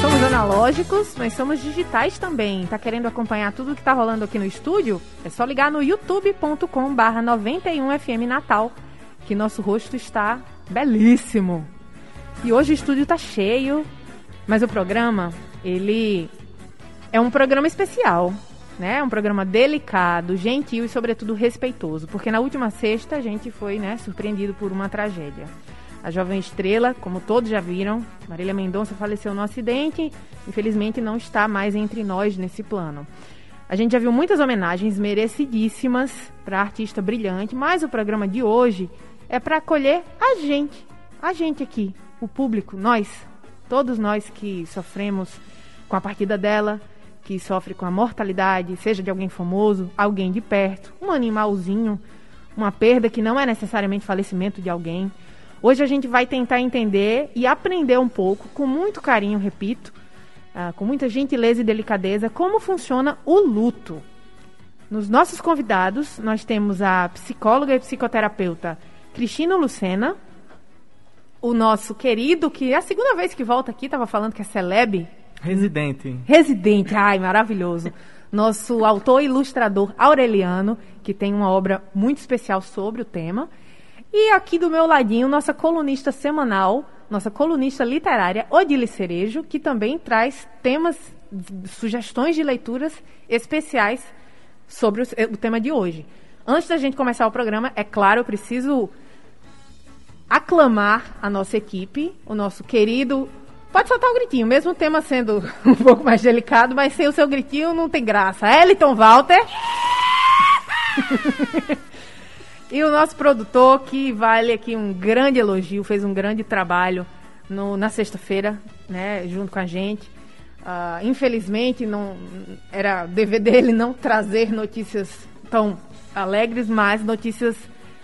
Somos analógicos, mas somos digitais também. Tá querendo acompanhar tudo que tá rolando aqui no estúdio? É só ligar no youtube.com barra 91FM Natal, que nosso rosto está belíssimo. E hoje o estúdio tá cheio, mas o programa, ele é um programa especial, né? É um programa delicado, gentil e sobretudo respeitoso, porque na última sexta a gente foi, né, surpreendido por uma tragédia. A jovem estrela, como todos já viram, Marília Mendonça faleceu no acidente, infelizmente não está mais entre nós nesse plano. A gente já viu muitas homenagens merecidíssimas para a artista brilhante, mas o programa de hoje é para acolher a gente, a gente aqui, o público, nós, todos nós que sofremos com a partida dela, que sofre com a mortalidade, seja de alguém famoso, alguém de perto, um animalzinho, uma perda que não é necessariamente falecimento de alguém. Hoje a gente vai tentar entender e aprender um pouco, com muito carinho, repito, uh, com muita gentileza e delicadeza, como funciona o luto. Nos nossos convidados, nós temos a psicóloga e psicoterapeuta Cristina Lucena, o nosso querido, que é a segunda vez que volta aqui, estava falando que é celeb. Residente. Residente, ai, maravilhoso. Nosso autor e ilustrador Aureliano, que tem uma obra muito especial sobre o tema. E aqui do meu ladinho, nossa colunista semanal, nossa colunista literária, Odile Cerejo, que também traz temas, sugestões de leituras especiais sobre o, o tema de hoje. Antes da gente começar o programa, é claro, eu preciso aclamar a nossa equipe, o nosso querido. Pode soltar um gritinho, mesmo o tema sendo um pouco mais delicado, mas sem o seu gritinho não tem graça. Eliton Walter. E o nosso produtor, que vale aqui um grande elogio, fez um grande trabalho no, na sexta-feira, né, junto com a gente. Uh, infelizmente, não era dever dele não trazer notícias tão alegres, mas notícias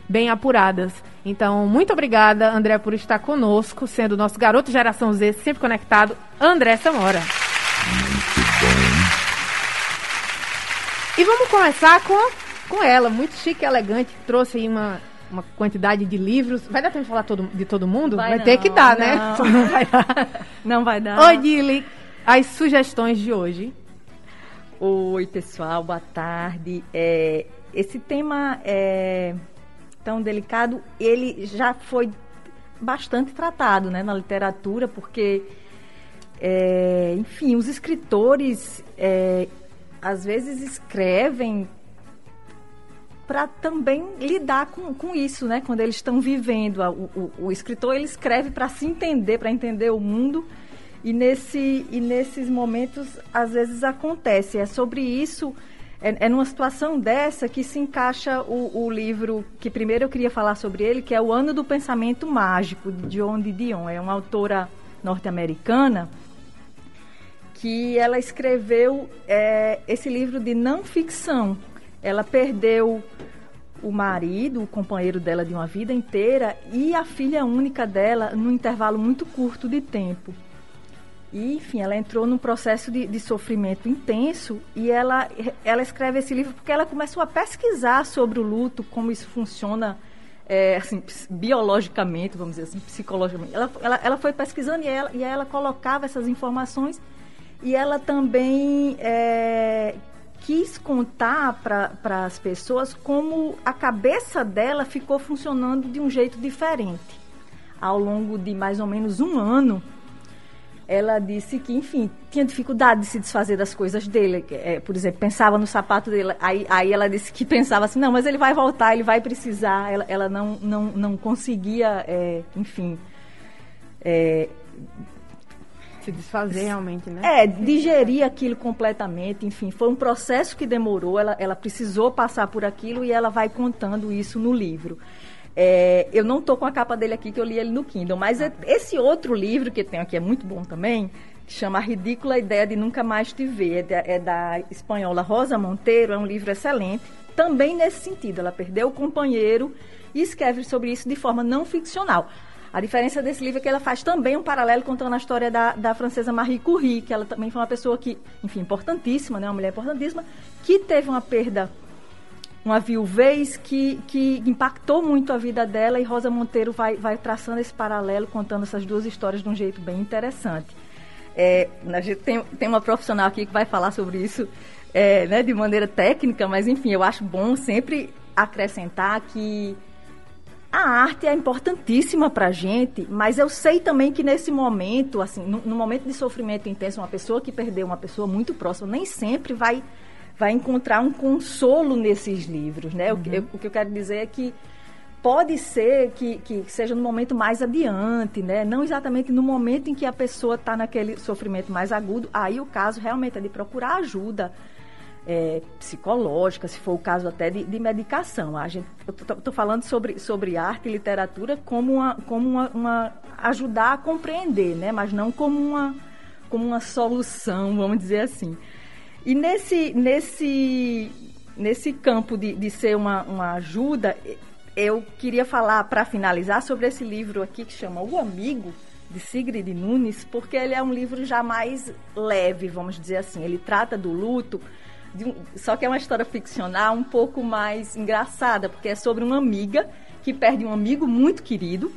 bem apuradas. Então, muito obrigada, André, por estar conosco, sendo nosso garoto geração Z, sempre conectado, André Samora. E vamos começar com com ela, muito chique e elegante, trouxe aí uma, uma quantidade de livros. Vai dar tempo de falar todo, de todo mundo? Vai, vai não, ter que dar, né? não. né? Não vai dar. Não vai dar. Oi, Dili, as sugestões de hoje. Oi, pessoal, boa tarde. É, esse tema é tão delicado, ele já foi bastante tratado né, na literatura, porque, é, enfim, os escritores é, às vezes escrevem para também lidar com, com isso, né? Quando eles estão vivendo. O, o, o escritor ele escreve para se entender, para entender o mundo. E, nesse, e nesses momentos, às vezes acontece. É sobre isso, é, é numa situação dessa que se encaixa o, o, livro que primeiro eu queria falar sobre ele, que é O Ano do Pensamento Mágico, de John Dion. É uma autora norte-americana que ela escreveu é, esse livro de não ficção ela perdeu o marido, o companheiro dela de uma vida inteira e a filha única dela num intervalo muito curto de tempo. E, enfim, ela entrou num processo de, de, sofrimento intenso e ela, ela escreve esse livro porque ela começou a pesquisar sobre o luto, como isso funciona é, assim, biologicamente, vamos dizer assim, psicologicamente. Ela, ela, ela foi pesquisando e ela, e ela colocava essas informações e ela também é, quis contar para as pessoas como a cabeça dela ficou funcionando de um jeito diferente. Ao longo de mais ou menos um ano, ela disse que, enfim, tinha dificuldade de se desfazer das coisas dele. É, por exemplo, pensava no sapato dele, aí, aí ela disse que pensava assim, não, mas ele vai voltar, ele vai precisar. Ela, ela não, não, não conseguia, é, enfim, é, se desfazer realmente, né? É, digerir aquilo completamente, enfim, foi um processo que demorou, ela, ela precisou passar por aquilo e ela vai contando isso no livro. É, eu não estou com a capa dele aqui, que eu li ele no Kindle, mas ah. esse outro livro que tenho aqui é muito bom também, que chama A Ridícula Ideia de Nunca Mais Te Ver, é da, é da espanhola Rosa Monteiro, é um livro excelente, também nesse sentido. Ela perdeu o companheiro e escreve sobre isso de forma não ficcional. A diferença desse livro é que ela faz também um paralelo contando a história da, da francesa Marie Curie, que ela também foi uma pessoa que, enfim, importantíssima, né, uma mulher importantíssima, que teve uma perda uma viuvez que, que impactou muito a vida dela e Rosa Monteiro vai, vai traçando esse paralelo, contando essas duas histórias de um jeito bem interessante. É, a gente tem, tem uma profissional aqui que vai falar sobre isso é, né, de maneira técnica, mas enfim, eu acho bom sempre acrescentar que a arte é importantíssima para a gente, mas eu sei também que nesse momento, assim, no, no momento de sofrimento intenso, uma pessoa que perdeu uma pessoa muito próxima nem sempre vai vai encontrar um consolo nesses livros, né? Uhum. O, eu, o, que eu quero dizer é que pode ser que, que seja no momento mais adiante, né? Não exatamente no momento em que a pessoa está naquele sofrimento mais agudo. Aí o caso realmente é de procurar ajuda é, psicológica, se for o caso até de, de medicação. A gente, eu estou falando sobre, sobre arte e literatura como uma, como uma, uma ajudar a compreender, né? Mas não como uma como uma solução, vamos dizer assim. E nesse, nesse, nesse campo de, de ser uma, uma ajuda, eu queria falar, para finalizar, sobre esse livro aqui que chama O Amigo, de Sigrid Nunes, porque ele é um livro já mais leve, vamos dizer assim. Ele trata do luto, um, só que é uma história ficcional um pouco mais engraçada, porque é sobre uma amiga que perde um amigo muito querido,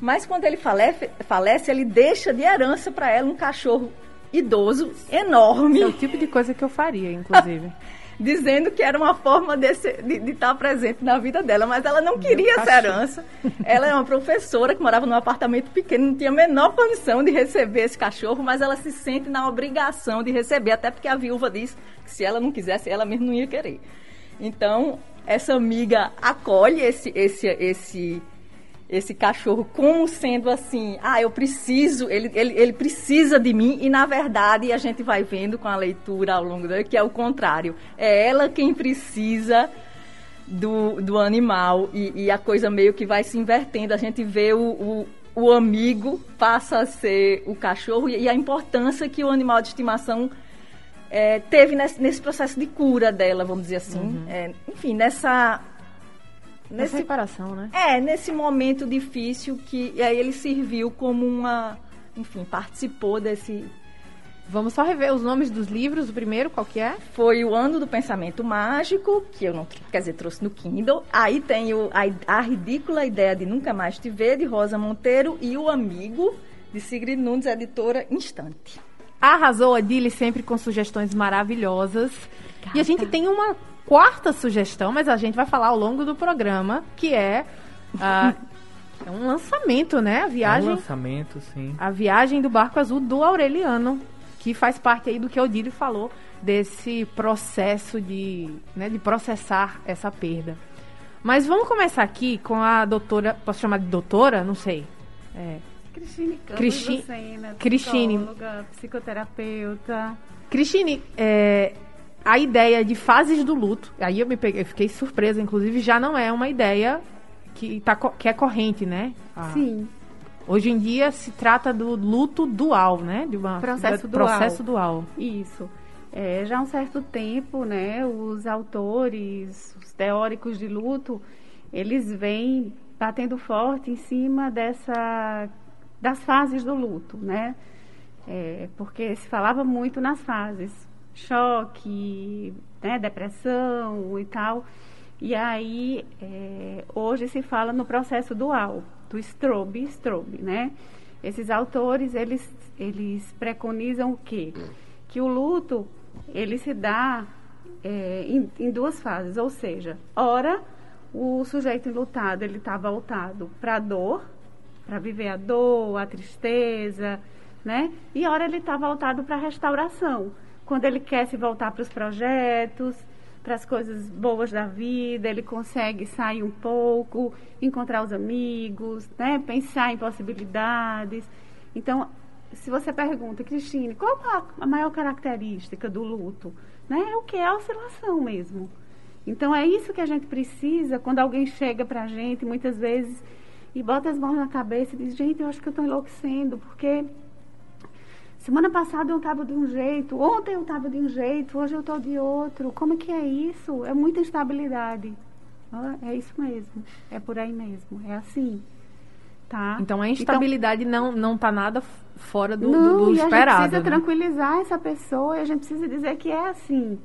mas quando ele falece, falece ele deixa de herança para ela um cachorro idoso enorme. É o tipo de coisa que eu faria, inclusive. dizendo que era uma forma desse, de, de, estar presente na vida dela, mas ela não queria essa herança. Ela é uma professora que morava num apartamento pequeno, não tinha a menor condição de receber esse cachorro, mas ela se sente na obrigação de receber, até porque a viúva diz que se ela não quisesse, ela mesmo não ia querer. Então, essa amiga acolhe esse, esse, esse esse cachorro como sendo assim, ah, eu preciso, ele, ele, ele precisa de mim, e na verdade a gente vai vendo com a leitura ao longo da que é o contrário. É ela quem precisa do, do animal e, e a coisa meio que vai se invertendo. A gente vê o, o, o amigo passa a ser o cachorro e, e, a importância que o animal de estimação é, teve nesse, nesse, processo de cura dela, vamos dizer assim. Uhum. É, enfim, nessa nesse separação, né? É, nesse momento difícil que aí ele serviu como uma, enfim, participou desse Vamos só rever os nomes dos livros. O primeiro, qual que é? Foi o Ano do Pensamento Mágico, que eu não, quer dizer, trouxe no Kindle. Aí tem o, a, a Ridícula Ideia de Nunca Mais Te Ver, de Rosa Monteiro, e O Amigo, de Sigrid Nunes, editora Instante. Arrasou a Dili sempre com sugestões maravilhosas. E a gente tem uma quarta sugestão, mas a gente vai falar ao longo do programa, que é, uh, é um lançamento, né? A viagem. É um lançamento, sim. A viagem do barco azul do Aureliano, que faz parte aí do que o Odílio falou desse processo de, né, de processar essa perda. Mas vamos começar aqui com a doutora, posso chamar de doutora? Não sei. É. Cristine Campos Cristi Lucena, Cristine. psicoterapeuta. Cristine, é, a ideia de fases do luto, aí eu me peguei, eu fiquei surpresa, inclusive já não é uma ideia que, tá, que é corrente, né? Ah. Sim. Hoje em dia se trata do luto dual, né? De uma processo dual. Processo dual. Isso. É, já há um certo tempo, né, os autores, os teóricos de luto, eles vêm batendo forte em cima dessa das fases do luto, né? É, porque se falava muito nas fases choque, né, depressão e tal. E aí, é, hoje se fala no processo dual, do strobe strobe, né? Esses autores, eles, eles preconizam o quê? Que o luto, ele se dá é, em, em, duas fases, ou seja, ora, o sujeito enlutado, ele está voltado para a dor, para viver a dor, a tristeza, né? E ora, ele está voltado para a restauração, quando ele quer se voltar para os projetos, para as coisas boas da vida, ele consegue sair um pouco, encontrar os amigos, né? pensar em possibilidades. Então, se você pergunta, Cristine, qual a, maior característica do luto? Né? É o que é a oscilação mesmo. Então, é isso que a gente precisa quando alguém chega para a gente, muitas vezes, e bota as mãos na cabeça e diz, gente, eu acho que eu estou enlouquecendo, porque Semana passada eu estava de um jeito, ontem eu estava de um jeito, hoje eu estou de outro. Como é que é isso? É muita instabilidade. É isso mesmo. É por aí mesmo. É assim. Tá? Então a instabilidade então, não não está nada fora do, não, do, do esperado. A gente precisa né? tranquilizar essa pessoa e a gente precisa dizer que é assim,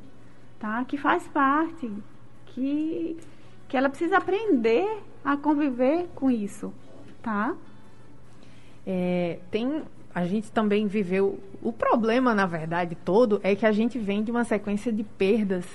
tá? Que faz parte, que que ela precisa aprender a conviver com isso, tá? É, tem a gente também viveu o problema na verdade todo é que a gente vem de uma sequência de perdas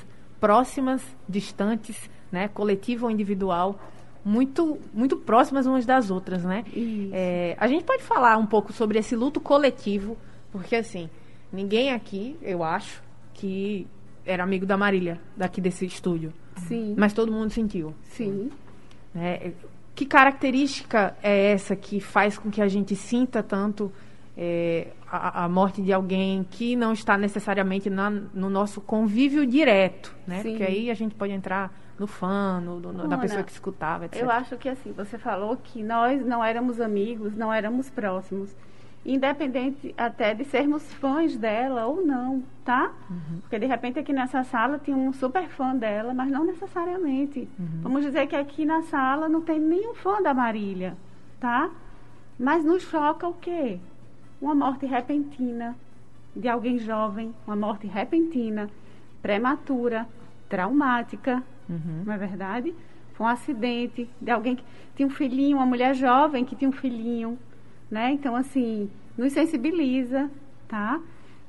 próximas, distantes, né, coletiva ou individual muito, muito próximas umas das outras, né? É, a gente pode falar um pouco sobre esse luto coletivo, porque assim, ninguém aqui, eu acho, que era amigo da Marília, daqui desse estúdio. Sim. Mas todo mundo sentiu. Sim. É, que característica é essa que faz com que a gente sinta tanto é, a, a, morte de alguém que não está necessariamente na, no nosso convívio direto, né? Sim. Porque aí a gente pode entrar no fã, no, no, Ana, da pessoa que escutava, etc. Eu acho que assim, você falou que nós não éramos amigos, não éramos próximos. Independente até de sermos fãs dela ou não, tá? Uhum. Porque de repente aqui nessa sala tinha um super fã dela, mas não necessariamente. Uhum. Vamos dizer que aqui na sala não tem nenhum fã da Marília, tá? Mas nos choca o quê? Uma morte repentina de alguém jovem, uma morte repentina, prematura, traumática, Uhum. não é verdade? Foi um acidente de alguém que tinha um filhinho, uma mulher jovem que tinha um filhinho, né? Então, assim, nos sensibiliza, tá?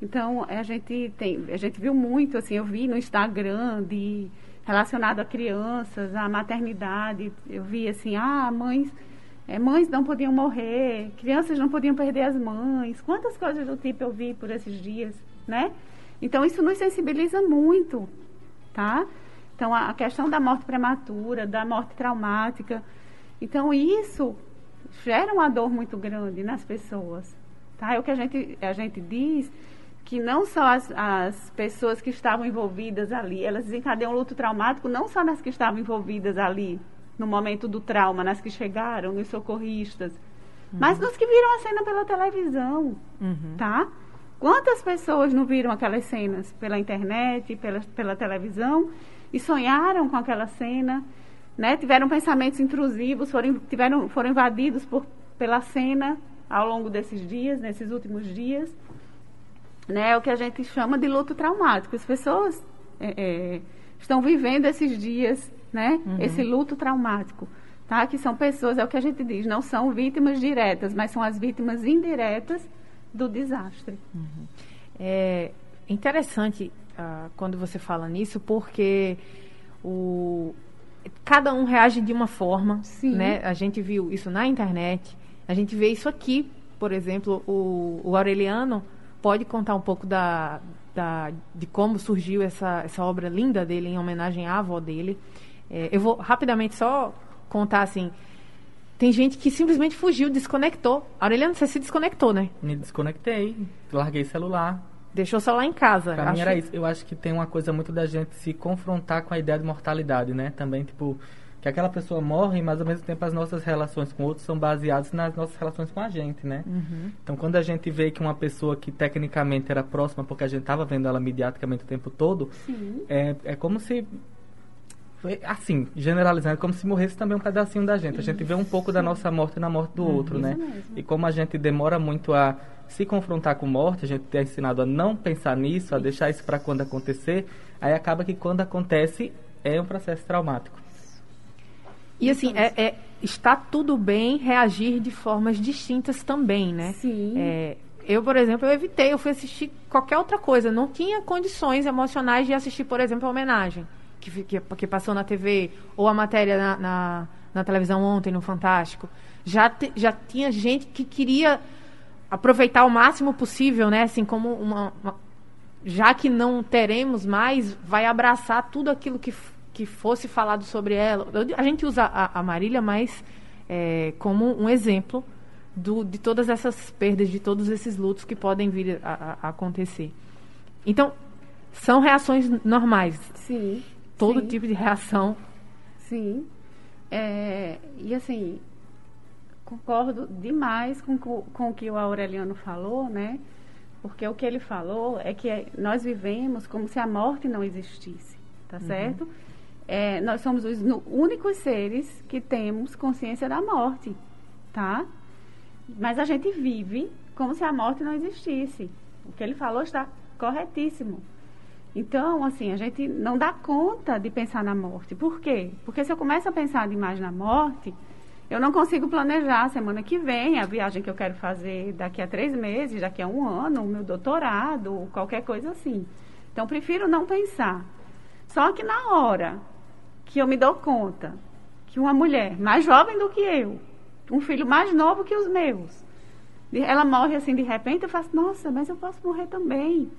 Então, a gente tem, a gente viu muito, assim, eu vi no Instagram de relacionado a crianças, a maternidade, eu vi assim, ah, mães, é, mães não podiam morrer, crianças não podiam perder as mães, quantas coisas do tipo eu vi por esses dias, né? Então, isso nos sensibiliza muito, tá? Então, a questão da morte prematura, da morte traumática. Então, isso gera uma dor muito grande nas pessoas. Tá? É o que a gente, a gente diz que não só as, as pessoas que estavam envolvidas ali, elas desencadeiam luto traumático não só nas que estavam envolvidas ali, no momento do trauma, nas que chegaram, nos socorristas, uhum. mas nos que viram a cena pela televisão, uhum. tá? Quantas pessoas não viram aquelas cenas pela internet, pela, pela televisão e sonharam com aquela cena, né? Tiveram pensamentos intrusivos, foram, tiveram, foram invadidos por, pela cena ao longo desses dias, nesses últimos dias, né? É o que a gente chama de luto traumático. As pessoas é, é, estão vivendo esses dias, né? Uhum. Esse luto traumático, tá? Que são pessoas, é o que a gente diz, não são vítimas diretas, mas são as vítimas indiretas do desastre. Uhum. É interessante uh, quando você fala nisso, porque o, cada um reage de uma forma, Sim. né? A gente viu isso na internet, a gente vê isso aqui, por exemplo, o, o Aureliano pode contar um pouco da, da, de como surgiu essa, essa obra linda dele em homenagem à avó dele. É, eu vou rapidamente só contar assim. Tem gente que simplesmente fugiu, desconectou. Aureliano, você se desconectou, né? Me desconectei, larguei celular. Deixou o celular em casa. Pra mim era isso. Eu acho que tem uma coisa muito da gente se confrontar com a ideia de mortalidade, né? Também, tipo, que aquela pessoa morre, mas ao mesmo tempo as nossas relações com outros são baseadas nas nossas relações com a gente, né? Uhum. Então, quando a gente vê que uma pessoa que tecnicamente era próxima, porque a gente estava vendo ela mediaticamente o tempo todo, é, é como se assim, generalizando, é como se morresse também um pedacinho da gente. A gente vê um pouco da nossa morte na morte do Uhum. outro, né? mesmo. E como a gente demora muito a se confrontar com morte, a gente é ensinado a não pensar nisso, a deixar isso para quando acontecer, aí acaba que quando acontece é um processo traumático. E assim, é, é- está tudo bem reagir de formas distintas também, né? Sim. É, eu, por exemplo, eu evitei, eu fui assistir qualquer outra coisa. Não tinha condições emocionais de assistir, por exemplo, a homenagem que, que, que passou na TV, ou a matéria na, na, na televisão ontem, no Fantástico. Já, te- já tinha gente que queria aproveitar o máximo possível, né? Assim, como uma, uma- já que não teremos mais, vai abraçar tudo aquilo que, que fosse falado sobre ela. A gente usa a, a Marília mais é, como um exemplo do, de todas essas perdas, de todos esses lutos que podem vir a- a acontecer. Então, são reações normais. Sim. Todo sim. tipo de reação. Sim. É, e assim, concordo demais com, co- com o que o Aureliano falou, né? Porque o que ele falou é que nós vivemos como se a morte não existisse, tá uhum. certo? É, nós somos os únicos seres que temos consciência da morte, tá? Mas a gente vive como se a morte não existisse. O que ele falou está corretíssimo. Então, assim, a gente não dá conta de pensar na morte. Por quê? Porque se eu começo a pensar demais na morte, eu não consigo planejar a semana que vem, a viagem que eu quero fazer daqui a três meses, daqui a um ano, o meu doutorado, qualquer coisa assim. Então, prefiro não pensar. Só que na hora que eu me dou conta que uma mulher mais jovem do que eu, um filho mais novo que os meus, ela morre assim de repente, eu faço, nossa, mas eu posso morrer também.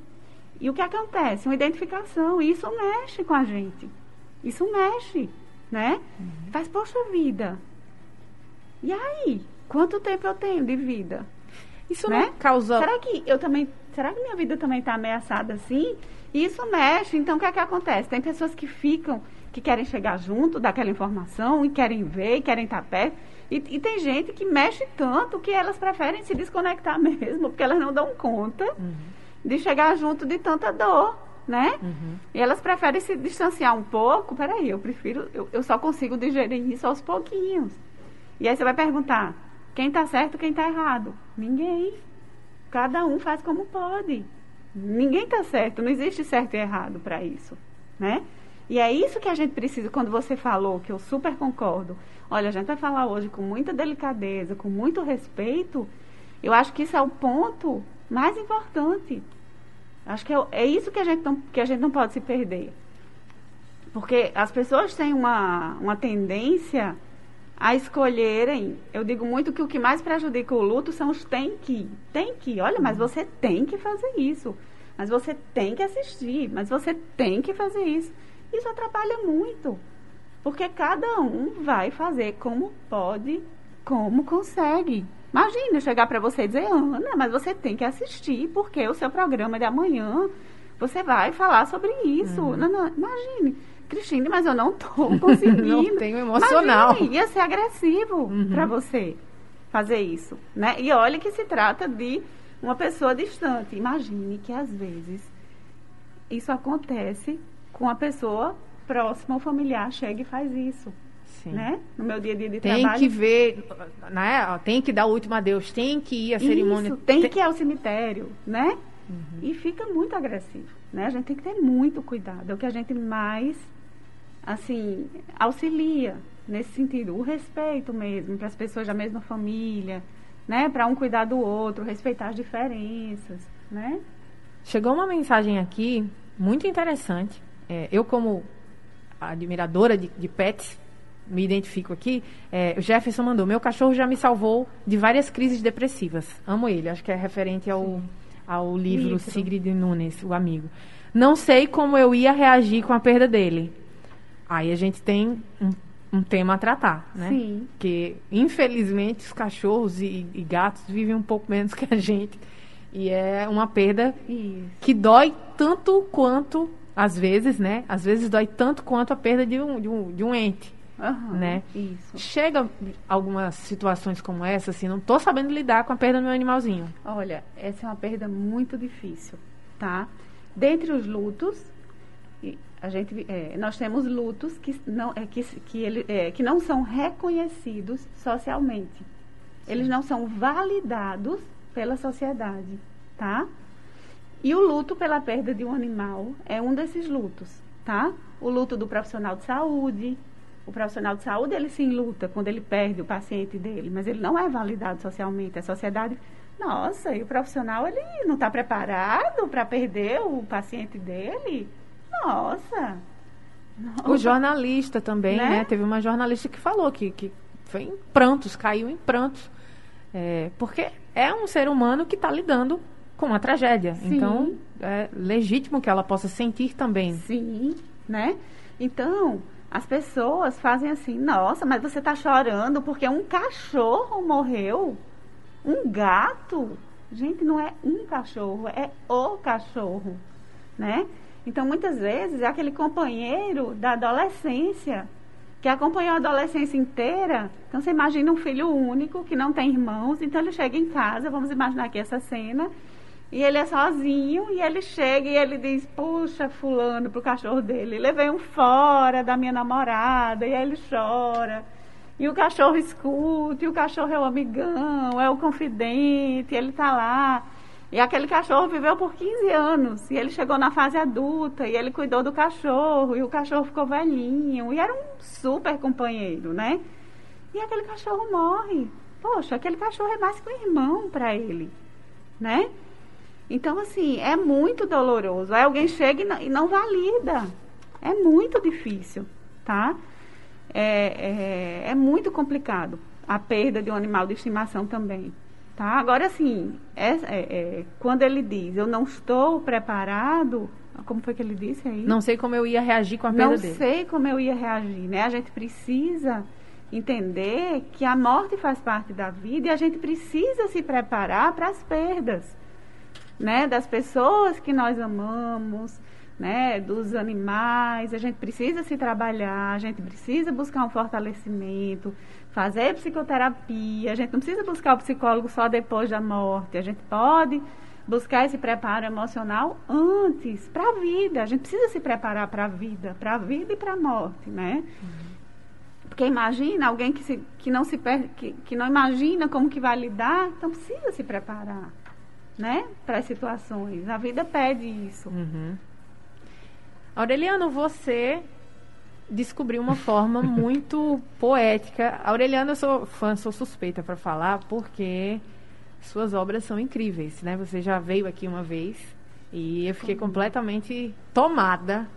E o que acontece? Uma identificação. E isso mexe com a gente. Isso mexe, né? Uhum. Faz, poxa vida, e aí? Quanto tempo eu tenho de vida? Isso né? não causa. Será que eu também. Será que minha vida também está ameaçada assim? E isso mexe. Então, o que é que acontece? Tem pessoas que ficam, que querem chegar junto daquela informação e querem ver, e querem estar perto. E, e, tem gente que mexe tanto que elas preferem se desconectar mesmo, porque elas não dão conta uhum. De chegar junto de tanta dor, né? Uhum. E elas preferem se distanciar um pouco. Peraí, eu prefiro, eu, eu só consigo digerir isso aos pouquinhos. E aí você vai perguntar: quem está certo, quem está errado? Ninguém. Cada um faz como pode. Ninguém está certo, não existe certo e errado para isso, né? E é isso que a gente precisa, quando você falou, que eu super concordo. Olha, a gente vai falar hoje com muita delicadeza, com muito respeito. Eu acho que isso é o ponto mais importante. Acho que é, é isso que a, gente não, que a gente não pode se perder. Porque as pessoas têm uma, uma tendência a escolherem. Eu digo muito que o que mais prejudica o luto são os tem que. Tem que. Olha, mas você tem que fazer isso. Mas você tem que assistir. Mas você tem que fazer isso. Isso atrapalha muito. Porque cada um vai fazer como pode, como consegue. Imagina chegar para você e dizer, Ana, mas você tem que assistir, porque o seu programa de amanhã você vai falar sobre isso. Uhum. Não, não, imagine. Cristine, mas eu não estou conseguindo. não tenho emocional. Imagine, ia ser agressivo uhum. para você fazer isso, né? E olha que se trata de uma pessoa distante. Imagine que às vezes isso acontece com a pessoa próxima ao familiar chega e faz isso. Sim. Né? No meu dia a dia de tem trabalho. Tem que ver, né? tem que dar o último adeus, tem que ir à cerimônia. Isso, tem, tem que ir ao cemitério, né? Uhum. E fica muito agressivo, né? A gente tem que ter muito cuidado. É o que a gente mais assim, auxilia nesse sentido, o respeito mesmo para as pessoas da mesma família, né, para um cuidar do outro, respeitar as diferenças, né? Chegou uma mensagem aqui muito interessante. É, eu como admiradora de, de, pets me identifico aqui. É, o Jefferson mandou: meu cachorro já me salvou de várias crises depressivas. Amo ele. Acho que é referente ao, ao livro, livro Sigrid Nunes, o amigo. Não sei como eu ia reagir com a perda dele. Aí a gente tem um, um tema a tratar, né? Sim. Que, infelizmente, os cachorros e, e, gatos vivem um pouco menos que a gente. E é uma perda Isso. que dói tanto quanto, às vezes, né? Às vezes dói tanto quanto a perda de um, de um, de um ente. Uhum, né? Isso. Chega algumas situações como essa, assim, não estou sabendo lidar com a perda do meu animalzinho. Olha, essa é uma perda muito difícil, tá? Dentre os lutos, a gente, é, nós temos lutos que não, é, que, que, ele, é, que não são reconhecidos socialmente. Sim. Eles não são validados pela sociedade, tá? E o luto pela perda de um animal é um desses lutos, tá? O luto do profissional de saúde. O profissional de saúde, ele sim luta quando ele perde o paciente dele, mas ele não é validado socialmente. A sociedade, nossa, e o profissional, ele não está preparado para perder o paciente dele? Nossa! O jornalista também, né? né? Teve uma jornalista que falou que, que foi em prantos, caiu em prantos. É, porque é um ser humano que está lidando com uma tragédia. Sim. Então, é legítimo que ela possa sentir também. Sim, né? Então, as pessoas fazem assim, nossa, mas você está chorando porque um cachorro morreu? Um gato? Gente, não é um cachorro, é o cachorro, né? Então, muitas vezes, é aquele companheiro da adolescência, que acompanhou a adolescência inteira. Então, você imagina um filho único, que não tem irmãos. Então, ele chega em casa, vamos imaginar aqui essa cena, E ele é sozinho e ele chega e ele diz: Puxa, Fulano, pro cachorro dele, levei um fora da minha namorada. E aí ele chora. E o cachorro escuta, e o cachorro é o amigão, é o confidente, ele tá lá. E aquele cachorro viveu por 15 anos. E ele chegou na fase adulta e ele cuidou do cachorro. E o cachorro ficou velhinho. E era um super companheiro, né? E aquele cachorro morre. Poxa, aquele cachorro é mais que um irmão para ele, né? Então, assim, é muito doloroso. Aí alguém chega e não, e não valida. É muito difícil, tá? É, é, é muito complicado a perda de um animal de estimação também. Tá? Agora, assim, é, é, é, quando ele diz, eu não estou preparado, como foi que ele disse aí? Não sei como eu ia reagir com a perda não dele. Não sei como eu ia reagir, né? A gente precisa entender que a morte faz parte da vida e a gente precisa se preparar para as perdas, né? Das pessoas que nós amamos, né? Dos animais, a gente precisa se trabalhar, a gente precisa buscar um fortalecimento, fazer psicoterapia. A gente não precisa buscar o psicólogo só depois da morte. A gente pode buscar esse preparo emocional antes, para a vida. A gente precisa se preparar para a vida, para a vida e para a morte, né? Uhum. Porque imagina alguém que, se, que não se que, que não imagina como que vai lidar, então precisa se preparar, né? Para as situações. A vida pede isso. Uhum. Aureliano, você descobriu uma forma muito poética. Aureliano, eu sou fã, sou suspeita para falar, porque suas obras são incríveis, né? Você já veio aqui uma vez e eu fiquei completamente tomada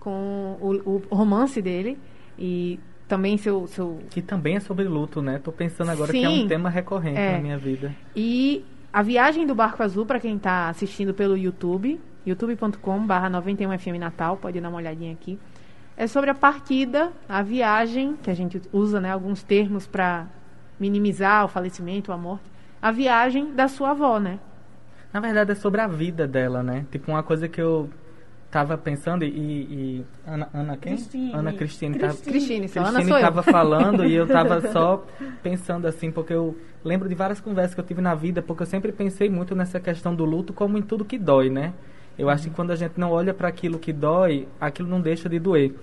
com o, o romance dele e também seu, seu... Que também é sobre luto, né? Tô pensando agora Sim, que é um tema recorrente é. na minha vida. E a viagem do Barco Azul, para quem está assistindo pelo YouTube, youtube.com barra 91FM Natal, pode dar uma olhadinha aqui é sobre a partida, a viagem, que a gente usa né, alguns termos para minimizar o falecimento, a morte. A viagem da sua avó, né? Na verdade é sobre a vida dela, né? Tipo, uma coisa que eu tava pensando e, e Ana, Ana quem? Cristine. Ana Cristine. Cristine, tava, Cristine, Cristine Ana tava falando e eu tava só pensando assim, porque eu lembro de várias conversas que eu tive na vida, porque eu sempre pensei muito nessa questão do luto como em tudo que dói, né? Eu acho que quando a gente não olha para aquilo que dói, aquilo não deixa de doer.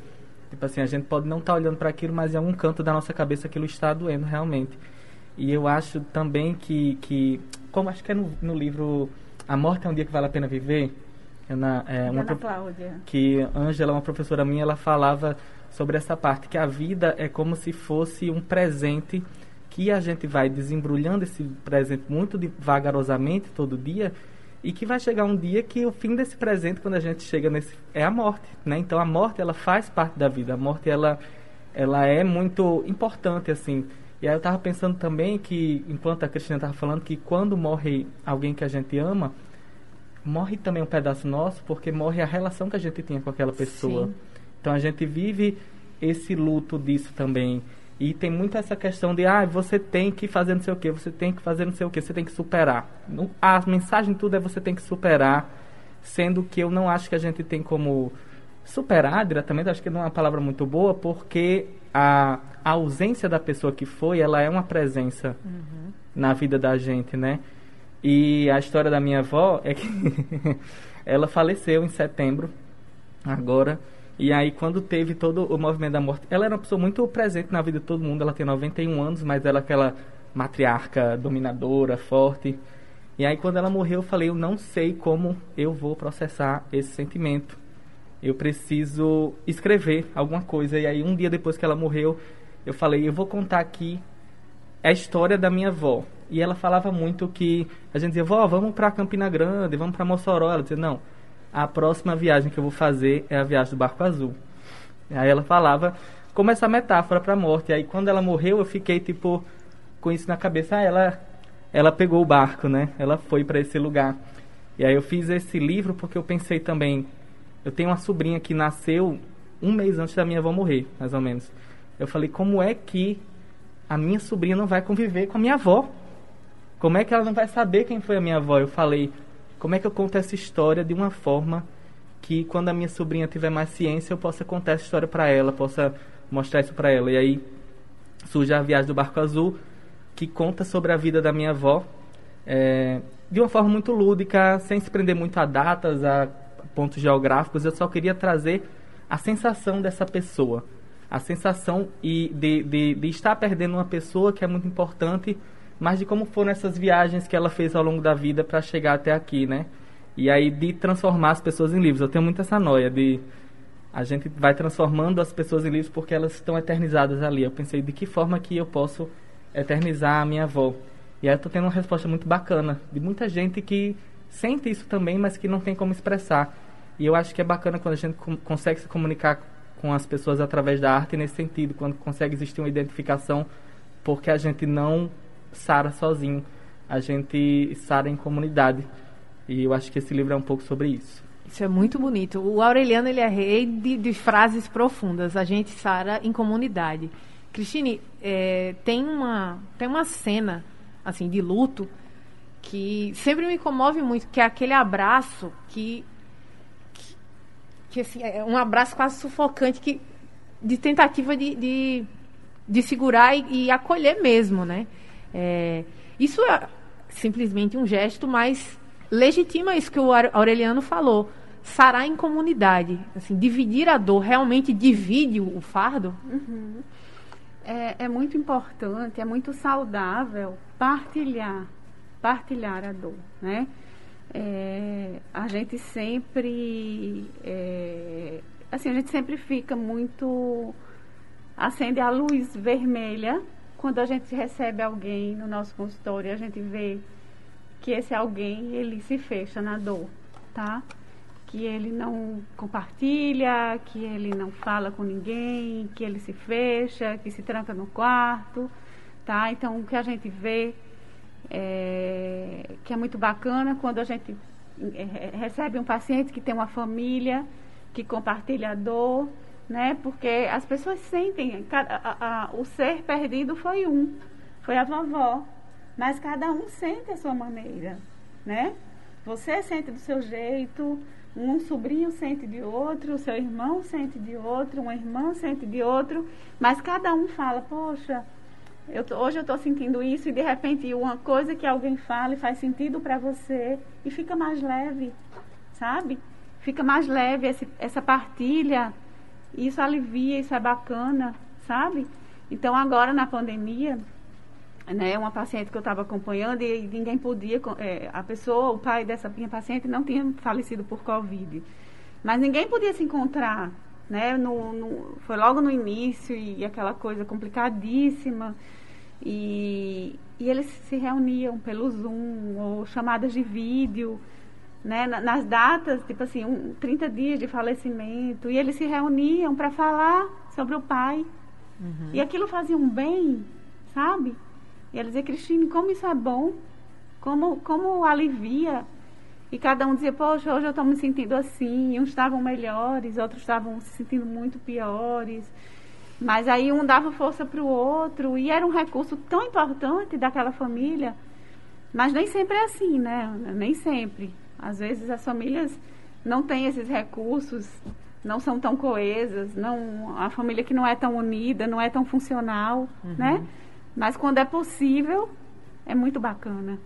Tipo assim, a gente pode não estar tá olhando para aquilo, mas em algum canto da nossa cabeça aquilo está doendo realmente. E eu acho também que, que como acho que é no, no livro A Morte é um Dia que Vale a Pena Viver, é na, é uma Ana Cláudia. que Ângela, uma professora minha, ela falava sobre essa parte, que a vida é como se fosse um presente que a gente vai desembrulhando esse presente muito vagarosamente todo dia e que vai chegar um dia que o fim desse presente quando a gente chega nesse é a morte né? Então a morte ela faz parte da vida. A morte ela ela é muito importante assim. E aí eu estava pensando também que enquanto a Cristina estava falando que quando morre alguém que a gente ama morre também um pedaço nosso porque morre a relação que a gente tinha com aquela pessoa Sim. então a gente vive esse luto disso também e tem muito essa questão de, ah, você tem que fazer não sei o que, você tem que fazer não sei o que, você tem que superar. A mensagem tudo é você tem que superar, sendo que eu não acho que a gente tem como superar diretamente, acho que não é uma palavra muito boa, porque a, a ausência da pessoa que foi, ela é uma presença uhum. na vida da gente, né? E a história da minha avó é que ela faleceu em setembro, agora, e aí, quando teve todo o movimento da morte, ela era uma pessoa muito presente na vida de todo mundo. Ela tem 91 anos, mas ela é aquela matriarca dominadora, forte. E aí, quando ela morreu, eu falei: eu não sei como eu vou processar esse sentimento. Eu preciso escrever alguma coisa. E aí, um dia depois que ela morreu, eu falei: eu vou contar aqui a história da minha avó. E ela falava muito que a gente dizia: vó, vamos para Campina Grande, vamos para Mossoró. Ela dizia: não a próxima viagem que eu vou fazer é a viagem do barco azul. Aí ela falava como essa metáfora para a morte. Aí quando ela morreu, eu fiquei tipo com isso na cabeça. Ah, ela ela pegou o barco, né? Ela foi para esse lugar. E aí eu fiz esse livro porque eu pensei também, eu tenho uma sobrinha que nasceu um mês antes da minha avó morrer, mais ou menos. Eu falei, como é que a minha sobrinha não vai conviver com a minha avó? Como é que ela não vai saber quem foi a minha avó? Eu falei, como é que eu conto essa história de uma forma que quando a minha sobrinha tiver mais ciência eu possa contar essa história para ela, possa mostrar isso para ela. E aí surge a viagem do barco azul que conta sobre a vida da minha avó. É, de uma forma muito lúdica, sem se prender muito a datas, a pontos geográficos. Eu só queria trazer a sensação dessa pessoa. A sensação e de, de, de estar perdendo uma pessoa que é muito importante, mas de como foram essas viagens que ela fez ao longo da vida para chegar até aqui, né? E aí de transformar as pessoas em livros. Eu tenho muito essa noia de a gente vai transformando as pessoas em livros porque elas estão eternizadas ali. Eu pensei de que forma que eu posso eternizar a minha avó. E aí eu tô tendo uma resposta muito bacana de muita gente que sente isso também, mas que não tem como expressar. E eu acho que é bacana quando a gente consegue se comunicar com as pessoas através da arte nesse sentido, quando consegue existir uma identificação, porque a gente não sara sozinho, a gente sara em comunidade. E eu acho que esse livro é um pouco sobre isso. Isso é muito bonito. O Aureliano ele é rei de, de frases profundas. A gente sara em comunidade. Cristine, é, tem uma tem uma cena assim de luto que sempre me comove muito, que é aquele abraço que que, que assim, é um abraço quase sufocante que de tentativa de, de, de segurar e, e, acolher mesmo, né? É, isso é simplesmente um gesto, mas legitima isso que o Aureliano falou. Sarar em comunidade, assim, dividir a dor, realmente divide o fardo? Uhum. É, é muito importante, é muito saudável partilhar, partilhar a dor, né? É, a gente sempre, é, assim, a gente sempre fica muito, acende a luz vermelha quando a gente recebe alguém no nosso consultório, a gente vê que esse alguém ele se fecha na dor, tá? Que ele não compartilha, que ele não fala com ninguém, que ele se fecha, que se tranca no quarto, tá? Então o que a gente vê é, que é muito bacana quando a gente é, recebe um paciente que tem uma família que compartilha a dor, né? Porque as pessoas sentem, a, a, a, o ser perdido foi um, foi a vovó, mas cada um sente a sua maneira, né? Você sente do seu jeito, um sobrinho sente de outro, o seu irmão sente de outro, uma irmã sente de outro, mas cada um fala, poxa, eu tô, hoje eu estou sentindo isso e de repente uma coisa que alguém fala e faz sentido para você e fica mais leve, sabe? Fica mais leve esse, essa partilha, isso alivia, isso é bacana, sabe? Então agora na pandemia, né, uma paciente que eu estava acompanhando e ninguém podia, é, a pessoa, o pai dessa minha paciente não tinha falecido por Covid, mas ninguém podia se encontrar, né, no, no, foi logo no início e aquela coisa complicadíssima. E, e eles se reuniam pelo Zoom ou chamadas de vídeo, né, nas datas, tipo assim, um, 30 dias de falecimento, e eles se reuniam para falar sobre o pai. Uhum. E aquilo fazia um bem, sabe? E ela dizia, Cristine, como isso é bom, como, como alivia. E cada um dizia, poxa, hoje eu estou me sentindo assim. Uns estavam melhores, outros estavam se sentindo muito piores. Mas aí um dava força para o outro e era um recurso tão importante daquela família. Mas nem sempre é assim, né? Nem sempre. Às vezes as famílias não têm esses recursos, não são tão coesas, não, a família que não é tão unida, não é tão funcional, uhum. né? Mas quando é possível, é muito bacana.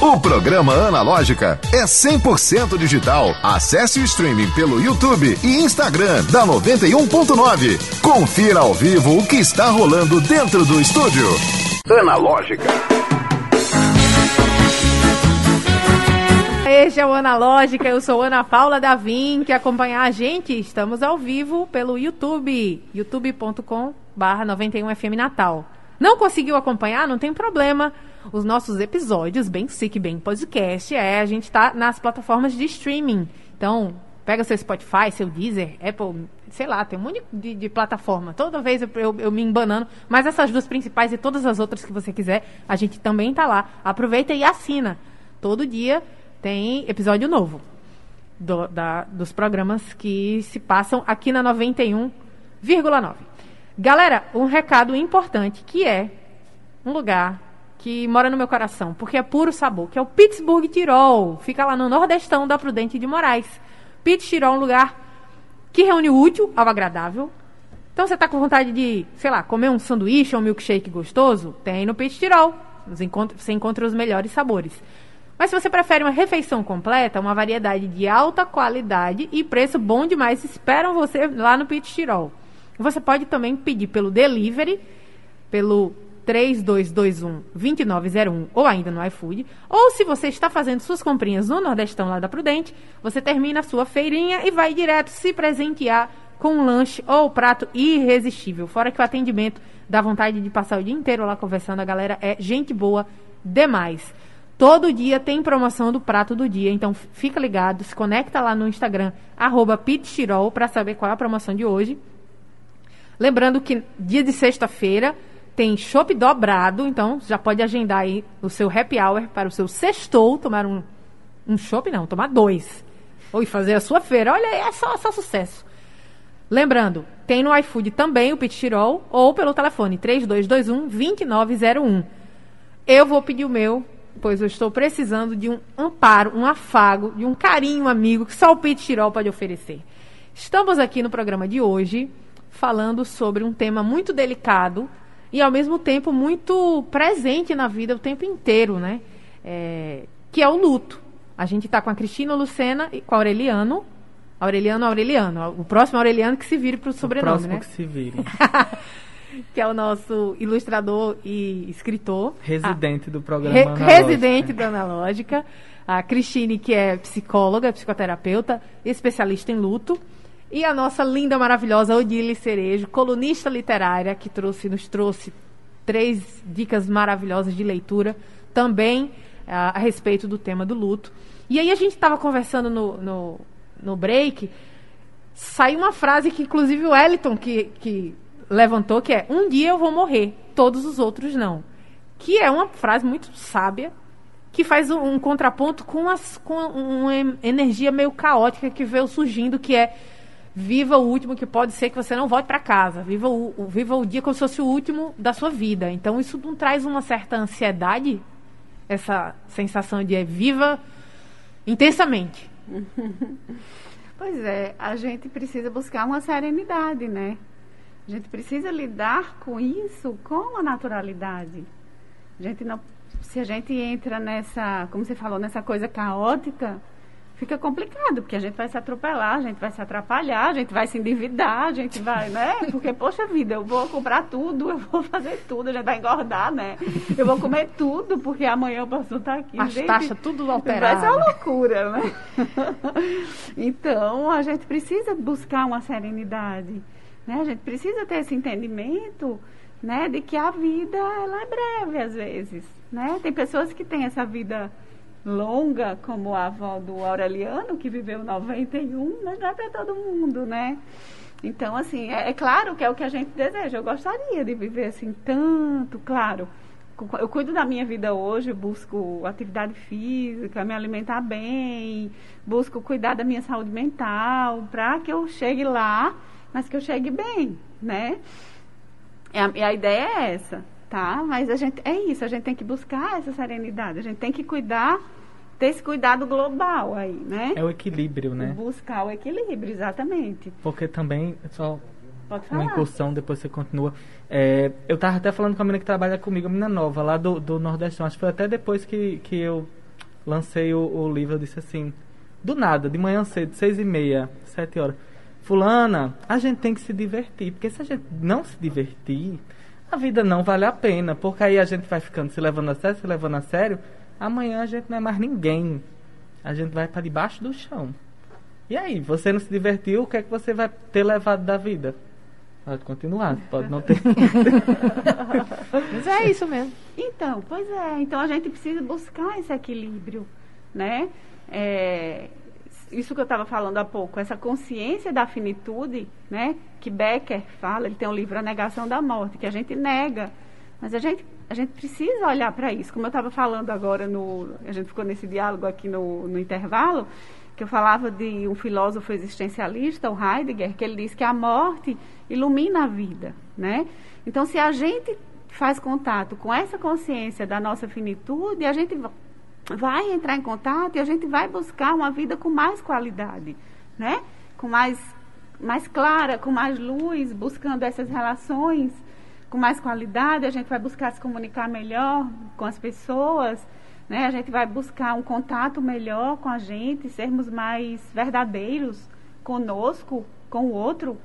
O programa Analógica é 100% digital. Acesse o streaming pelo YouTube e Instagram da 91.9. Confira ao vivo o que está rolando dentro do estúdio. Analógica. Este é o Analógica, eu sou Ana Paula Davim, que acompanhar a gente, estamos ao vivo pelo YouTube, youtube.com barra 91FM Natal. Não conseguiu acompanhar? Não tem problema. Os nossos episódios, bem sick, bem podcast, é a gente tá nas plataformas de streaming. Então, pega seu Spotify, seu Deezer, Apple, sei lá, tem um monte de, de plataforma. Toda vez eu, eu, eu, me embanando, mas essas duas principais e todas as outras que você quiser, a gente também tá lá. Aproveita e assina. Todo dia tem episódio novo do, da, dos programas que se passam aqui na 91,9. Galera, um recado importante que é um lugar que mora no meu coração, porque é puro sabor, que é o Pittsburgh Tirol. Fica lá no nordestão da Prudente de Moraes. Pitts Tirol é um lugar que reúne o útil ao agradável. Então você está com vontade de, sei lá, comer um sanduíche ou um milkshake gostoso? Tem no Pitts Tirol. Você encontra os melhores sabores. Mas se você prefere uma refeição completa, uma variedade de alta qualidade e preço bom demais esperam você lá no Pit Tirol. Você pode também pedir pelo delivery, pelo 3221-2901 ou ainda no iFood. Ou se você está fazendo suas comprinhas no Nordestão lá da Prudente, você termina a sua feirinha e vai direto se presentear com um lanche ou prato irresistível. Fora que o atendimento dá vontade de passar o dia inteiro lá conversando, a galera é gente boa demais. Todo dia tem promoção do prato do dia, então fica ligado, se conecta lá no Instagram, arroba para saber qual é a promoção de hoje. Lembrando que dia de sexta-feira tem chopp dobrado, então já pode agendar aí o seu happy hour para o seu sextou, tomar um, um chopp, não, tomar dois. Ou fazer a sua feira. Olha, é só, só sucesso. Lembrando, tem no iFood também o Pit ou pelo telefone 3221-2901. Eu vou pedir o meu pois eu estou precisando de um amparo, um afago, de um carinho amigo que só o Pete Tirol pode oferecer. Estamos aqui no programa de hoje falando sobre um tema muito delicado e ao mesmo tempo muito presente na vida o tempo inteiro, né? É, que é o luto. A gente está com a Cristina Lucena e com a Aureliano. Aureliano, Aureliano. O próximo Aureliano que se vire para o sobrenome, o próximo né? que se vire. que é o nosso ilustrador e escritor. Residente a, do programa re, Residente da Analógica. A Cristine, que é psicóloga, psicoterapeuta, especialista em luto. E a nossa linda, maravilhosa Odile Cerejo, colunista literária, que trouxe, nos trouxe três dicas maravilhosas de leitura, também a, a respeito do tema do luto. E aí a gente estava conversando no, no, no break, saiu uma frase que, inclusive, o Eliton, que, que levantou, que é: Um dia eu vou morrer, todos os outros não. Que é uma frase muito sábia, que faz um, um contraponto com, as, com uma energia meio caótica que veio surgindo, que é viva o último que pode ser que você não volte para casa. Viva o, o, viva o dia como se fosse o último da sua vida. Então isso não traz uma certa ansiedade, essa sensação de é, viva intensamente. Pois é, a gente precisa buscar uma serenidade, né? A gente precisa lidar com isso com a naturalidade. A gente não, se a gente entra nessa, como você falou, nessa coisa caótica, fica complicado, porque a gente vai se atropelar, a gente vai se atrapalhar, a gente vai se endividar, a gente vai, né? Porque, poxa vida, eu vou comprar tudo, eu vou fazer tudo, a gente vai engordar, né? Eu vou comer tudo, porque amanhã eu posso estar aqui. As gente, taxas tudo alteradas. Vai ser uma loucura, né? então, a gente precisa buscar uma serenidade. Né? A gente precisa ter esse entendimento né, de que a vida ela é breve às vezes. Né? Tem pessoas que têm essa vida longa, como a avó do Aureliano, que viveu 91, mas não é para todo mundo, né? Então, assim, é, é, claro que é o que a gente deseja. Eu gostaria de viver assim tanto, claro. Eu cuido da minha vida hoje, busco atividade física, me alimentar bem, busco cuidar da minha saúde mental, para que eu chegue lá mas que eu chegue bem, né? E a, e a ideia é essa, tá? Mas a gente, é isso, a gente tem que buscar essa serenidade, a gente tem que cuidar, ter esse cuidado global aí, né? É o equilíbrio, né? Buscar o equilíbrio, exatamente. Porque também, só uma incursão, depois você continua. É, eu tava até falando com a menina que trabalha comigo, a menina nova, lá do, do Nordestão. Acho que foi até depois que, que eu lancei o, o livro, eu disse assim, do nada, de manhã cedo, seis e meia, sete horas fulana, a gente tem que se divertir, porque se a gente não se divertir, a vida não vale a pena, porque aí a gente vai ficando se levando a sério, se levando a sério, amanhã a gente não é mais ninguém. A gente vai para debaixo do chão. E aí, você não se divertiu, o que é que você vai ter levado da vida? Pode continuar, pode não ter. Mas é isso mesmo. Então, pois é. Então a gente precisa buscar esse equilíbrio, né? É, isso que eu estava falando há pouco, essa consciência da finitude, né, que Becker fala, ele tem um livro A Negação da Morte, que a gente nega, mas a gente, a gente precisa olhar para isso. Como eu estava falando agora, no, a gente ficou nesse diálogo aqui no, no intervalo, que eu falava de um filósofo existencialista, o Heidegger, que ele diz que a morte ilumina a vida, né? Então, se a gente faz contato com essa consciência da nossa finitude, a gente vai entrar em contato e a gente vai buscar uma vida com mais qualidade, né? Com mais, mais clara, com mais luz, buscando essas relações com mais qualidade, a gente vai buscar se comunicar melhor com as pessoas, né? A gente vai buscar um contato melhor com a gente, sermos mais verdadeiros conosco, com o outro,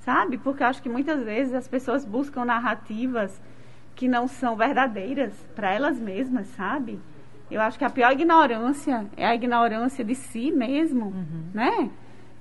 sabe? Porque eu acho que muitas vezes as pessoas buscam narrativas que não são verdadeiras para elas mesmas, sabe? Eu acho que a pior ignorância é a ignorância de si mesmo, uhum. né?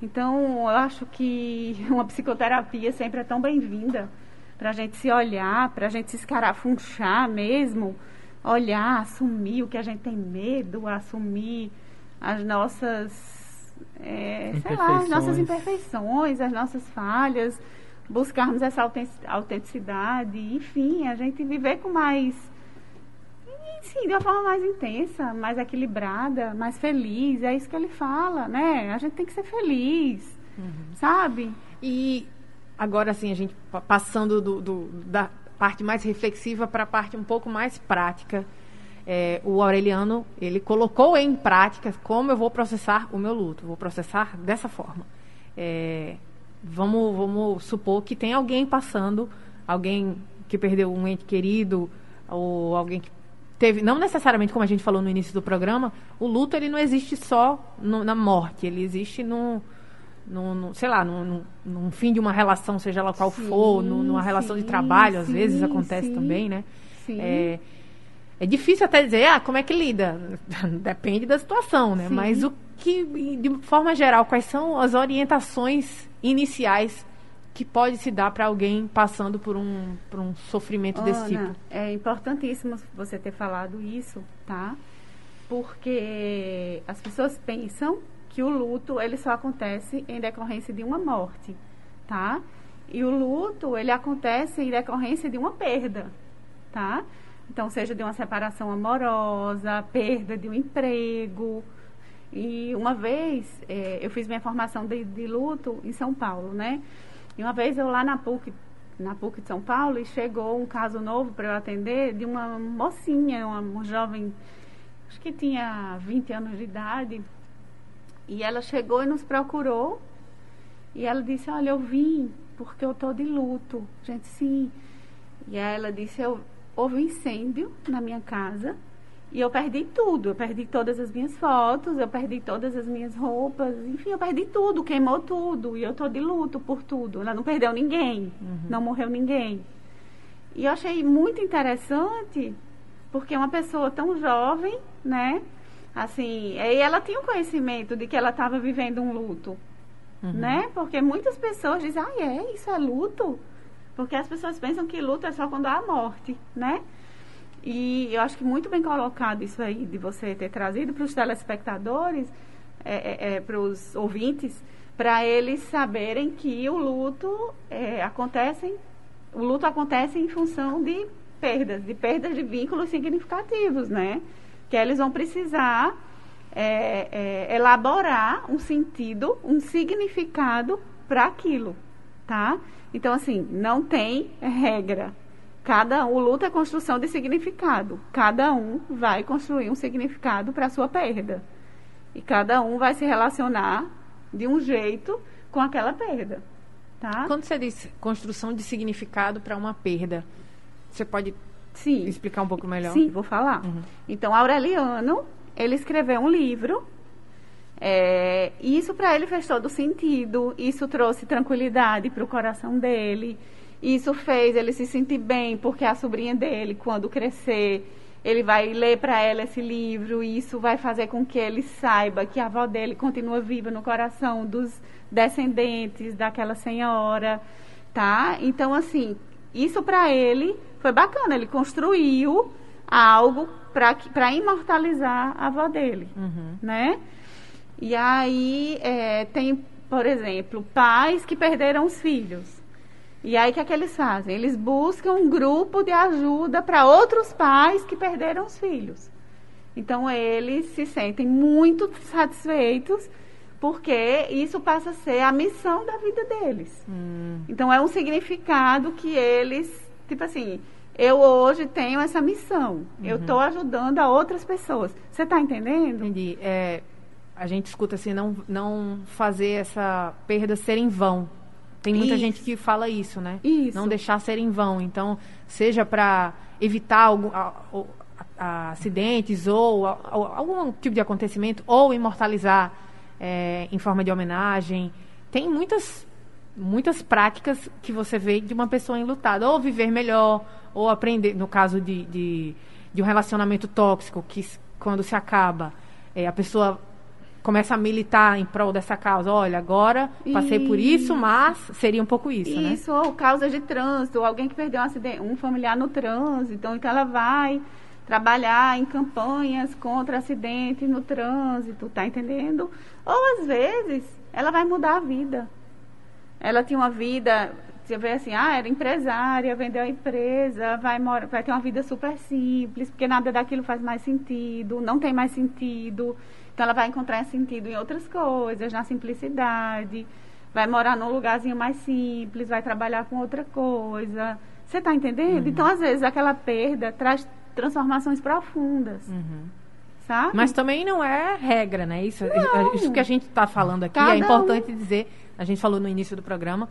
Então, eu acho que uma psicoterapia sempre é tão bem-vinda para a gente se olhar, para a gente se escarafunchar mesmo, olhar, assumir o que a gente tem medo, assumir as nossas, é, sei lá, as nossas imperfeições, as nossas falhas, buscarmos essa autenticidade, enfim, a gente viver com mais, sim, de uma forma mais intensa, mais equilibrada, mais feliz, é isso que ele fala, né? A gente tem que ser feliz, uhum. sabe? E agora assim, a gente passando do, do da parte mais reflexiva para a parte um pouco mais prática. É, o Aureliano, ele colocou em prática como eu vou processar o meu luto. Vou processar dessa forma. É, vamos, vamos supor que tem alguém passando, alguém que perdeu um ente querido, ou alguém que teve, não necessariamente como a gente falou no início do programa, o luto ele não existe só no, na morte, ele existe no, no, no, sei lá, no, num fim de uma relação, seja ela qual sim, for, no, numa relação sim, de trabalho, às sim, vezes acontece também, né? É, é difícil até dizer, ah, como é que lida? Depende da situação, né? Mas o que, de forma geral, quais são as orientações iniciais que pode se dar para alguém passando por um, por um sofrimento Ana, desse tipo? É importantíssimo você ter falado isso, tá? Porque as pessoas pensam que o luto ele só acontece em decorrência de uma morte, tá? E o luto ele acontece em decorrência de uma perda, tá? Então, seja de uma separação amorosa, perda de um emprego. E uma vez é, eu fiz minha formação de, de, luto em São Paulo, né? E uma vez eu lá na PUC, na PUC de São Paulo, e chegou um caso novo para eu atender de uma mocinha, uma, uma jovem, acho que tinha 20 anos de idade, e ela chegou e nos procurou. E ela disse: Olha, eu vim porque eu estou de luto. Gente, sim. E aí ela disse: eu, Houve incêndio na minha casa. E eu perdi tudo. Eu perdi todas as minhas fotos, eu perdi todas as minhas roupas. Enfim, eu perdi tudo, queimou tudo. E eu estou de luto por tudo. Ela não perdeu ninguém. Uhum. Não morreu ninguém. E eu achei muito interessante, porque uma pessoa tão jovem, né? Assim, e ela tinha o um conhecimento de que ela estava vivendo um luto, uhum. né? Porque muitas pessoas dizem, ah, é, isso é luto? Porque as pessoas pensam que luto é só quando há a morte, né? E eu acho que muito bem colocado isso aí, de você ter trazido para os telespectadores, é, é, é, para os ouvintes, para eles saberem que o luto é, acontece, o luto acontece em função de perdas, de perdas de vínculos significativos, né? que eles vão precisar é, é, elaborar um sentido, um significado para aquilo, tá? Então, assim, não tem regra. Cada um, o luto é construção de significado. Cada um vai construir um significado para a sua perda. E cada um vai se relacionar de um jeito com aquela perda. Tá? Quando você diz construção de significado para uma perda, você pode Sim. Explicar um pouco melhor? Sim, vou falar. Uhum. Então, Aureliano, ele escreveu um livro. É, e isso para ele fez todo sentido. Isso trouxe tranquilidade para o coração dele. Isso fez ele se sentir bem, porque a sobrinha dele, quando crescer, ele vai ler para ela esse livro. E isso vai fazer com que ele saiba que a avó dele continua viva no coração dos descendentes daquela senhora, tá? Então, assim, isso para ele foi bacana. Ele construiu algo para imortalizar a avó dele, uhum. né? E aí é, tem, por exemplo, pais que perderam os filhos. E aí o que é que eles fazem? Eles buscam um grupo de ajuda para outros pais que perderam os filhos. Então eles se sentem muito satisfeitos porque isso passa a ser a missão da vida deles. Hum. Então é um significado que eles, tipo assim, eu hoje tenho essa missão. Uhum. Eu estou ajudando a outras pessoas. Você está entendendo? Entendi. É, a gente escuta assim, não, não fazer essa perda ser em vão. Tem muita Isso. gente que fala isso, né? Isso. Não deixar ser em vão. Então, seja para evitar algum, a- a- acidentes ou a- algum tipo de acontecimento, ou imortalizar é, em forma de homenagem. Tem muitas, muitas práticas que você vê de uma pessoa enlutada. Ou viver melhor, ou aprender, no caso de, de, de um relacionamento tóxico, que quando se acaba, é, a pessoa começa a militar em prol dessa causa. Olha, agora passei por isso, mas seria um pouco isso, né? Isso, ou causas de trânsito, ou alguém que perdeu um, acidente, um familiar no trânsito. Então, então ela vai trabalhar em campanhas contra acidentes no trânsito, tá entendendo? Ou às vezes ela vai mudar a vida. Ela tinha uma vida, você vê assim, ah, era empresária, vendeu a empresa, vai, mora, vai ter uma vida super simples, porque nada daquilo faz mais sentido, não tem mais sentido. Então ela vai encontrar sentido em outras coisas, na simplicidade, vai morar num lugarzinho mais simples, vai trabalhar com outra coisa. Você está entendendo? Então, às vezes, aquela perda traz transformações profundas. Sabe? Mas também não é regra, né? Isso, Não. isso que a gente está falando aqui Cada é importante dizer. A gente falou no início do programa.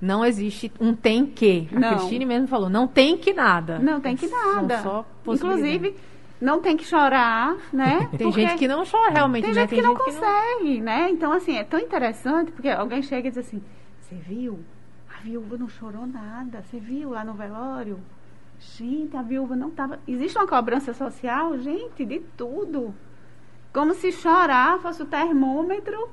Não existe um tem que. A Não. Cristine mesmo falou, não tem que nada. Não tem que São nada. só possibilidades. Inclusive, não tem que chorar, né? Tem Porque gente que não chora realmente, Tem né? gente que não consegue, né? Então, assim, é tão interessante, porque alguém chega e diz assim, você viu? A viúva não chorou nada. Você viu lá no velório? Gente, a viúva não estava... Existe uma cobrança social, gente, de tudo. Como se chorar fosse o termômetro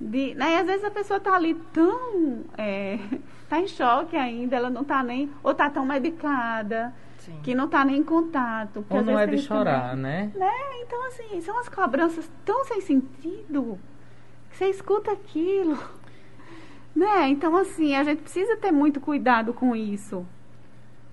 de... Né? E às vezes a pessoa está ali tão... É, tá em choque ainda, ela não está nem... Ou está tão medicada, Sim. que não está nem em contato. Ou não é de chorar, também. né? Né? Então, assim, são as cobranças tão sem sentido que você escuta aquilo. Né? Então, assim, a gente precisa ter muito cuidado com isso.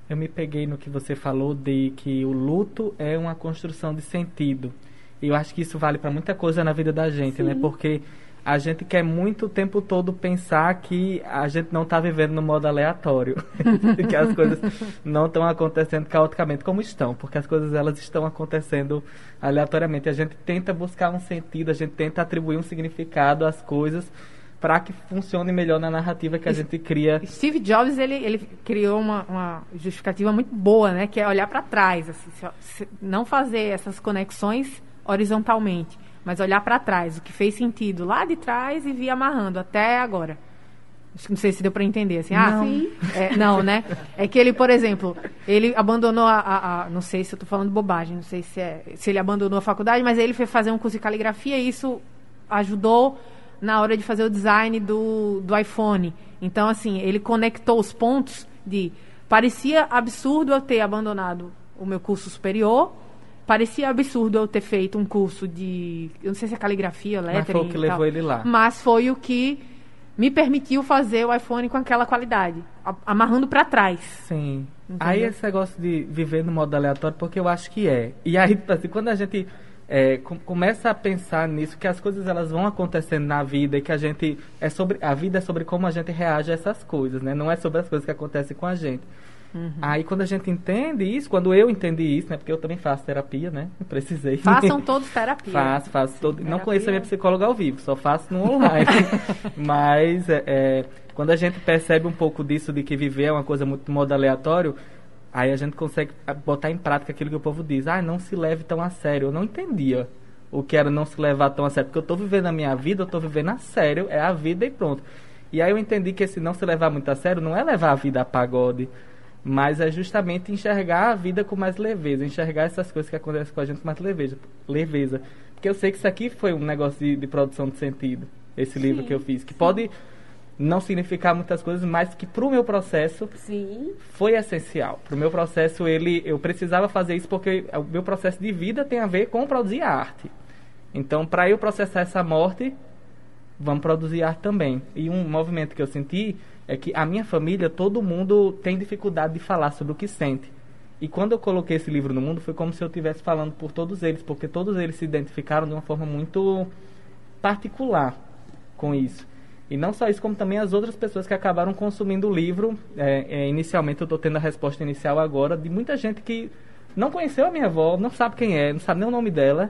Eu me peguei no que você falou de que o luto é uma construção de sentido. E eu acho que isso vale para muita coisa na vida da gente, né? Sim. Porque a gente quer muito o tempo todo pensar que a gente não está vivendo no modo aleatório, que as coisas não estão acontecendo caoticamente como estão, porque as coisas elas estão acontecendo aleatoriamente. A gente tenta buscar um sentido, a gente tenta atribuir um significado às coisas para que funcione melhor na narrativa que a gente cria. Steve Jobs ele, ele criou uma, uma justificativa muito boa, né? Que é olhar para trás, assim, não fazer essas conexões horizontalmente, mas olhar para trás, o que fez sentido lá de trás e vir amarrando até agora. Não sei se deu para entender assim. Ah, Não. Sim. é, não, né? É que ele, por exemplo, ele abandonou a, a- a- não sei se eu tô falando bobagem, não sei se é, se ele abandonou a faculdade, mas ele foi fazer um curso de caligrafia e isso ajudou na hora de fazer o design do, do iPhone. Então, assim, ele conectou os pontos de parecia absurdo eu ter abandonado o meu curso superior, parecia absurdo eu ter feito um curso de, eu não sei se é caligrafia, lettering Mas foi o que levou ele lá. Mas foi o que me permitiu fazer o iPhone com aquela qualidade, amarrando para trás. Sim. Entendeu? Aí esse negócio de viver no modo aleatório, porque eu acho que é. E aí, assim, quando a gente é, com- começa a pensar nisso, que as coisas elas vão acontecendo na vida e que a gente é sobre a vida é sobre como a gente reage a essas coisas, né? Não é sobre as coisas que acontecem com a gente. Uhum. Aí quando a gente entende isso, quando eu entendi isso, né? Porque eu também faço terapia, né? Eu precisei. Façam todos terapia. Faço, faço. Todo... Não Terapia. conheço a minha psicóloga ao vivo, só faço no online. Mas é, é, quando a gente percebe um pouco disso, de que viver é uma coisa muito modo aleatório, aí a gente consegue ah, botar em prática aquilo que o povo diz. Ah, não se leve tão a sério. Eu não entendia o que era não se levar tão a sério. Porque eu estou vivendo a minha vida, eu estou vivendo a sério, é a vida e pronto. E aí eu entendi que esse não se levar muito a sério não é levar a vida a pagode, mas é justamente enxergar a vida com mais leveza, enxergar essas coisas que acontecem com a gente com mais leveza. leveza. Porque eu sei que isso aqui foi um negócio de, de produção de sentido, esse livro Sim, que eu fiz, que pode não significar muitas coisas, mas que para o meu processo Sim. foi essencial. Para o meu processo, ele, eu precisava fazer isso porque o meu processo de vida tem a ver com produzir arte. Então, para eu processar essa morte, vamos produzir arte também. E um movimento que eu senti é que a minha família, todo mundo tem dificuldade de falar sobre o que sente. E quando eu coloquei esse livro no mundo, foi como se eu estivesse falando por todos eles, porque todos eles se identificaram de uma forma muito particular com isso. E não só isso, como também as outras pessoas que acabaram consumindo o livro. É, é, inicialmente, eu estou tendo a resposta inicial agora de muita gente que não conheceu a minha avó, não sabe quem é, não sabe nem o nome dela,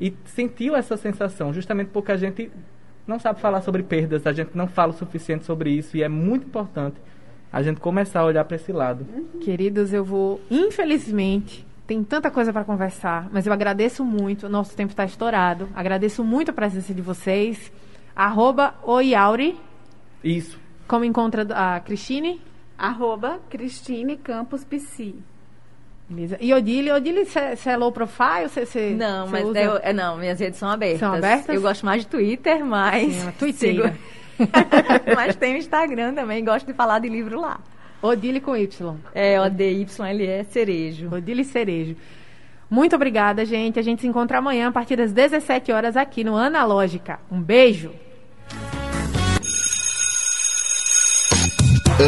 e sentiu essa sensação, justamente porque a gente não sabe falar sobre perdas, a gente não fala o suficiente sobre isso e é muito importante a gente começar a olhar para esse lado. Queridos, eu vou, infelizmente, tem tanta coisa para conversar, mas eu agradeço muito, o nosso tempo está estourado. Agradeço muito a presença de vocês. Arroba Oiauri, Isso. como encontra a Cristine. Arroba Cristine Campos Psi. Beleza. E Odile, Odile, você é low profile? Cê, cê, Não, cê mas usa- eu- é, não, minhas redes são abertas. São abertas? Eu gosto mais de Twitter, mas. Sim, sigo- mas tem o Instagram também, gosto de falar de livro lá. Odile com Y. É O-D-Y-L-E Cerejo. Odile Cerejo. Muito obrigada, gente. A gente se encontra amanhã a partir das 17 horas aqui no Analógica. Um beijo.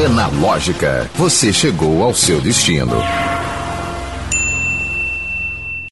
Analógica, você chegou ao seu destino.